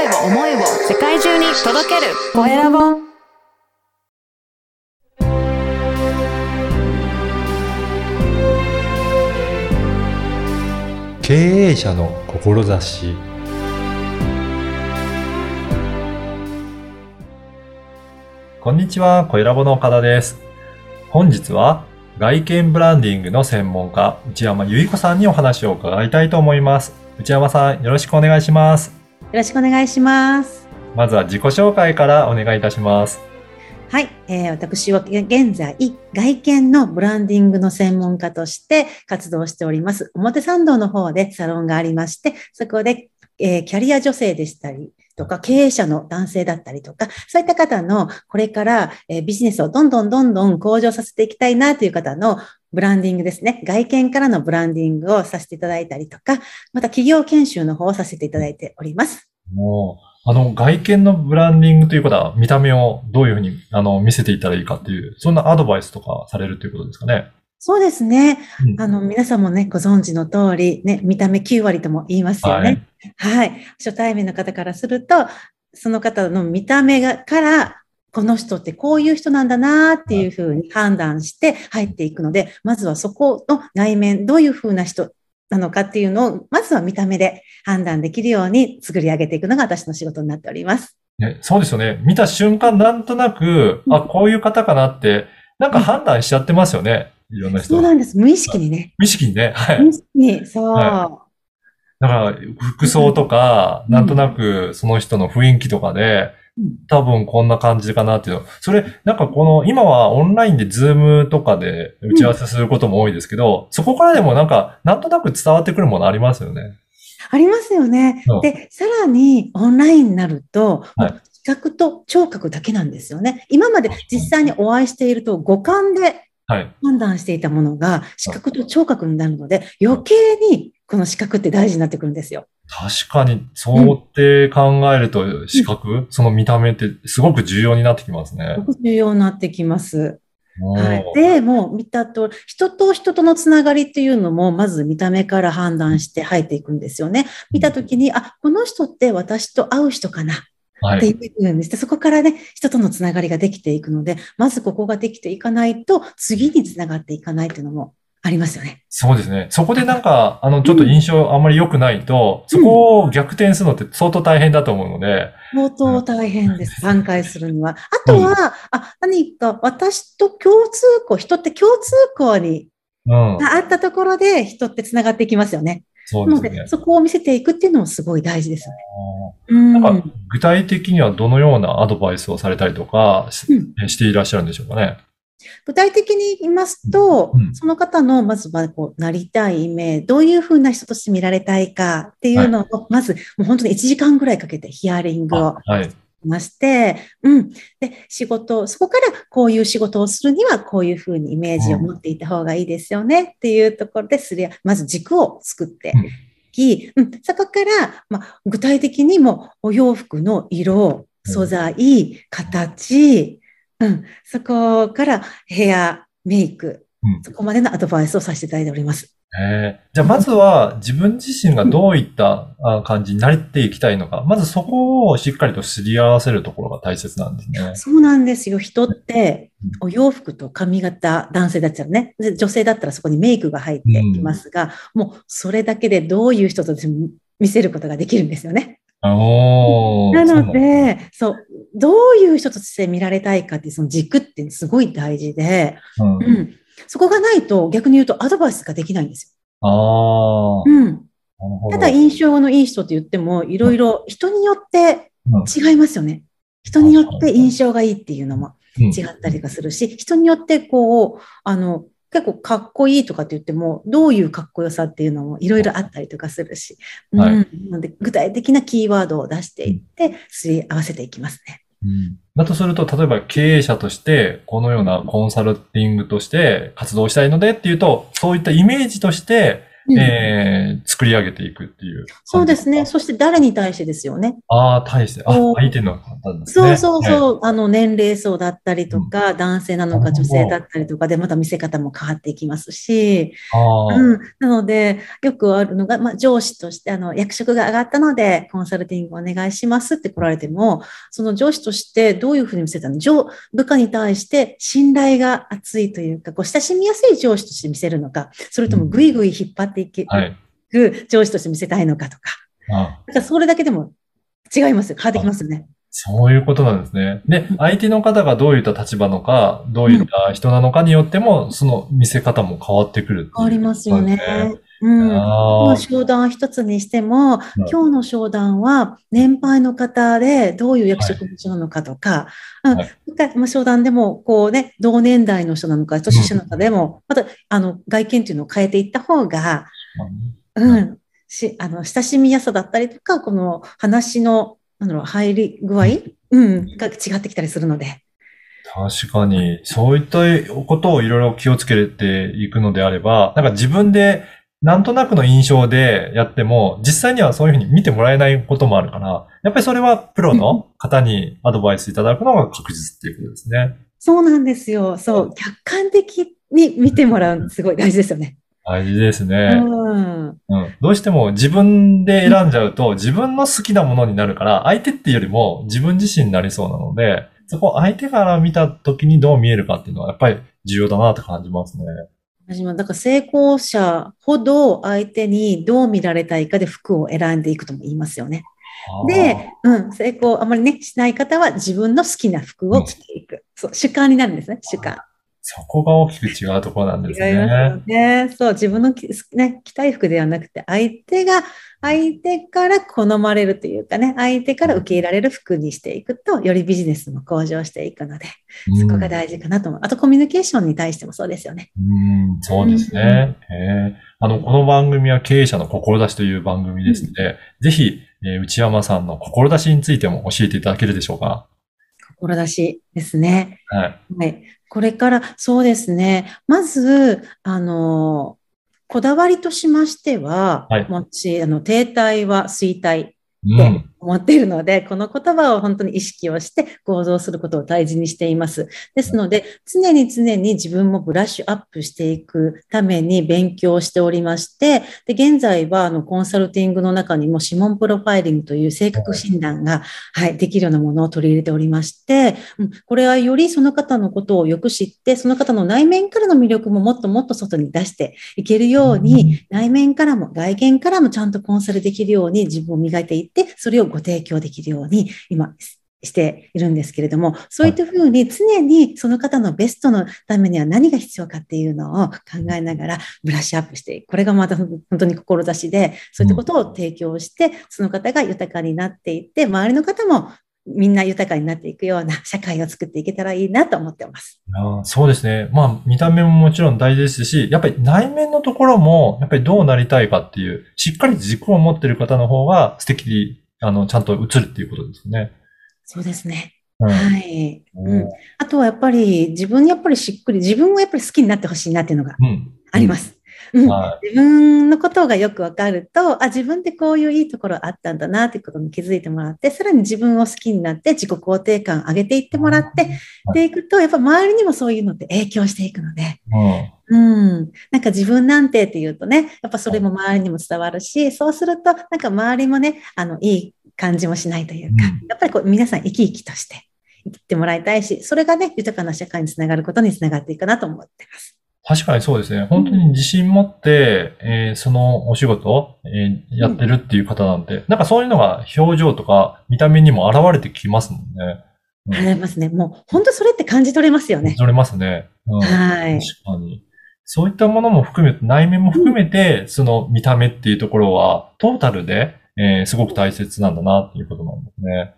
声を思いを世界中に届けるコエラボ経営者の志こんにちは、コエラボの岡田です。本日は外見ブランディングの専門家、内山由衣子さんにお話を伺いたいと思います。内山さん、よろしくお願いします。よろしくお願いします。まずは自己紹介からお願いいたします。はい、えー私は現在、外見のブランディングの専門家として活動しております。表参道の方でサロンがありまして、そこで、えーキャリア女性でしたりとか、経営者の男性だったりとか、そういった方のこれから、えービジネスをどんどんどんどん向上させていきたいなという方のブランディングですね。外見からのブランディングをさせていただいたりとか、また企業研修の方をさせていただいております。もう、あの、外見のブランディングということは、見た目をどういうふうに、あの、見せていったらいいかっていう、そんなアドバイスとかされるということですかね？そうですね。うんあの、皆さんもね、ご存知の通り、ね、見た目9割とも言いますよね。はい。初対面の方からすると、その方の見た目が、から、この人ってこういう人なんだなっていうふうに判断して入っていくので、まずはそこの内面、どういうふうな人なのかっていうのを、まずは見た目で判断できるように作り上げていくのが私の仕事になっております。ね、そうですよね。見た瞬間、なんとなく、うんあ、こういう方かなって、なんか判断しちゃってますよね。いろんな人は。そうなんです。無意識にね。無意識にね。はい。無意識に、そう。はだから、服装とか、うんなんとなくその人の雰囲気とかで、うん多分こんな感じかなっていうの。それ、なんかこの、今はオンラインでズームとかで打ち合わせすることも多いですけど、そこからでもなんか、なんとなく伝わってくるものありますよね。ありますよねうん。で、さらにオンラインになると、はい視覚と聴覚だけなんですよね。今まで実際にお会いしていると五感ではい。判断していたものが視覚と聴覚になるので、余計にこの視覚って大事になってくるんですよ。確かに、そうって考えると、視覚、その見た目ってすごく重要になってきますねす。ごく重要になってきます。はいで、もう見たと、人と人とのつながりっていうのも、まず見た目から判断して入っていくんですよね。見たときに、あ、この人って私と会う人かな。はい。っていうふうにして、そこからね、人とのつながりができていくので、まずここができていかないと、次につながっていかないっていうのもありますよね。そうですね。そこでなんか、あの、ちょっと印象あんまり良くないと、そこを逆転するのって相当大変だと思うので、相当大変です。挽回するには。あとは、あ、何か私と共通項、人って共通項にうん。があったところで、人ってつながっていきますよね。なので、そうですね。そこを見せていくっていうのもすごい大事ですよね。うん。なんか、具体的にはどのようなアドバイスをされたりとかしていらっしゃるんでしょうかね。具体的に言いますと、うん。その方のまずはこうなりたいイメージ、どういうふうな人として見られたいかっていうのを、まずもう本当に1時間ぐらいかけてヒアリングをあはい。まして、うん。で、仕事、そこからこういう仕事をするにはこういうふうにイメージを持っていた方がいいですよねっていうところですりゃ、まず軸を作ってき、うん、そこから、まあ、具体的にもお洋服の色、素材、形、うん、そこからヘア、メイク、うんそこまでのアドバイスをさせていただいております。えーじゃあ、まずは自分自身がどういったあ感じになっていきたいのか、まずそこをしっかりとすり合わせるところが大切なんですね。そうなんですよ。人ってうん、お洋服と髪型、男性だったらね、で女性だったらそこにメイクが入ってきますが、もうそれだけでどういう人と見せることができるんですよね。おーなので、そう、どういう人として見られたいかっていうその軸ってすごい大事で、うん。うん、そこがないと逆に言うとアドバイスができないんですああ、よ。うん。ただ印象のいい人って言っても、いろいろ人によって違いますよね。人によって印象がいいっていうのもうん。違ったりがするし、人によってこう、あの、結構かっこいいとかって言っても、どういうかっこよさっていうのもいろいろあったりとかするし、はいうん。なので具体的なキーワードを出していって、すり合わせていきますね。うんだとすると、例えば経営者として、このようなコンサルティングとして活動したいのでっていうと、そういったイメージとして、うん。えー作り上げていくっていう。そうですね。そそして誰に対してですよね。ああ、対して、あ相手の方ですね。そうそうはい。そう、あの年齢層だったりとか、男性なのか女性だったりとかで、また見せ方も変わっていきますし、ああ、うん、なので、よくあるのが、まあ、上司として、あの、役職が上がったので、コンサルティングお願いしますって来られても、その上司としてどういうふうに見せたの？上、部下に対して信頼が厚いというか、こう、親しみやすい上司として見せるのか、それともぐいぐい引っ張っていくはい。上司として見せたいのかとか、あだからそれだけでも違いますよ。変わってきますよね。そういうことなんですね。で、相手の方がどういった立場のか、どういった人なのかによっても、その見せ方も変わってくるっていう変わりますよねそうん。あー。商談一つにしても、今日の商談は年配の方でどういう役職の人なのかとか、うんはい。なん商談でもこうね、同年代の人なのか、年下の方でも、またあの外見っていうのを変えていった方が、うん、し、あの、親しみやすさだったりとか、この話の、なんだろう、入り具合、うん、が違ってきたりするので。確かに、そういったことをいろいろ気をつけていくのであれば、なんか自分でなんとなくの印象でやっても、実際にはそういうふうに見てもらえないこともあるから、やっぱりそれはプロの方にアドバイスいただくのが確実っていうことですね。そうなんですよ。そう、客観的に見てもらうのすごい大事ですよね。大事ですうね。ん。うん。どうしても自分で選んじゃうと自分の好きなものになるから、相手っていうよりも自分自身になりそうなので、そこ相手から見た時にどう見えるかっていうのはやっぱり重要だなって感じますね。私もだから成功者ほど相手にどう見られたいかで服を選んでいくとも言いますよね。で、うん、成功あまりね、しない方は自分の好きな服を着ていく。そう、主観になるんですね、主観。そこが大きく違うところなんです違いますね。そう、自分のき、ね、着たい服ではなくて、相手が、相手から好まれるというかね、相手から受け入れられる服にしていくと、よりビジネスも向上していくので、そこが大事かなと思う。あと、コミュニケーションに対してもそうですよね。うん、そうですね。へえあの、この番組は経営者の志という番組ですので、ぜひ、えー内山さんの志についても教えていただけるでしょうか？志ですね。はい。はい。これから、そうですね。まず、あの、こだわりとしましては、はいもち、あの、停滞は衰退ってうん。思っているので、この言葉を本当に意識をして行動することを大事にしています。ですので、常に常に自分もブラッシュアップしていくために勉強しておりまして、で、現在はあのコンサルティングの中にも指紋プロファイリングという性格診断が、はい、できるようなものを取り入れておりまして、うんこれはよりその方のことをよく知って、その方の内面からの魅力ももっともっと外に出していけるように、内面からも外見からもちゃんとコンサルできるように自分を磨いていって、それをご提供できるように今しているんですけれども、そういったふうに常にその方のベストのためには何が必要かっていうのを考えながらブラッシュアップしていく。これがまた本当に志で、そういったことを提供して、その方が豊かになっていって、周りの方もみんな豊かになっていくような社会を作っていけたらいいなと思ってます。あそうですね。まあ、見た目ももちろん大事ですし、やっぱり内面のところも、やっぱりどうなりたいかっていう、しっかり軸を持ってる方の方が素敵、あの、ちゃんと映るっていうことですね。そうですね。うん。はい。うんあとはやっぱり自分にやっぱりしっくり、自分をやっぱり好きになってほしいなっていうのがうん。あります。うんは自分のことがよくわかると、あ、自分ってこういういいところあったんだなっていうことに気づいてもらって、さらに自分を好きになって自己肯定感上げていってもらって、でいくと、やっぱ周りにもそういうのって影響していくので、うん。うん。なんか自分なんてっていうとね、やっぱそれも周りにも伝わるし、そうすると、なんか周りもね、あの、いい感じもしないというか、うんやっぱりこう皆さん生き生きとして生きてもらいたいし、それがね、豊かな社会につながることにつながっていくかなと思ってます。確かにそうですね。本当に自信持って、えーそのお仕事、えーやってるっていう方なんて、なんかそういうのが表情とか見た目にも現れてきますもんね。うんありますね。もう、本当それって感じ取れますよね。取れますね。うん。はい。確かに。そういったものも含めて、内面も含めて、その見た目っていうところは、トータルで、えーすごく大切なんだなっていうことなんですね。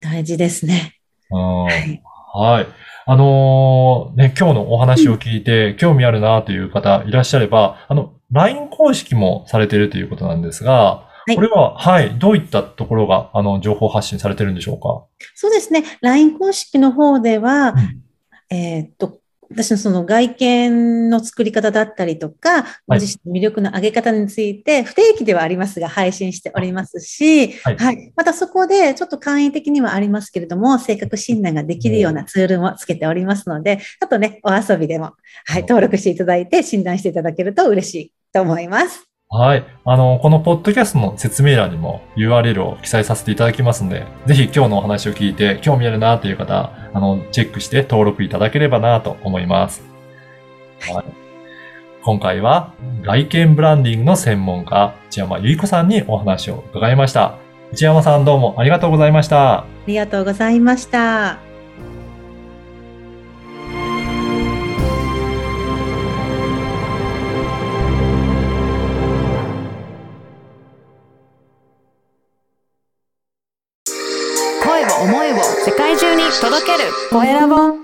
大事ですね。うんはい。はい。あのーね、今日のお話を聞いて、興味あるなという方いらっしゃれば、あの、LINE 公式もされているということなんですが、いこれは、はい、どういったところが、あの、情報発信されてるんでしょうか？そうですね。LINE 公式の方では、うんえーっと、私のその外見の作り方だったりとか、ご自身の魅力の上げ方について、不定期ではありますが、配信しておりますし、はいはい。またそこで、ちょっと簡易的にはありますけれども、性格診断ができるようなツールもつけておりますので、あとね、お遊びでも、はい、登録していただいて、診断していただけると嬉しいと思います。はい。あの、このポッドキャストの説明欄にも URL を記載させていただきますので、ぜひ今日のお話を聞いて興味あるなという方、あの、チェックして登録いただければなと思います。はい。今回は外見ブランディングの専門家、内山由衣子さんにお話を伺いました。内山さんどうもありがとうございました。ありがとうございました。声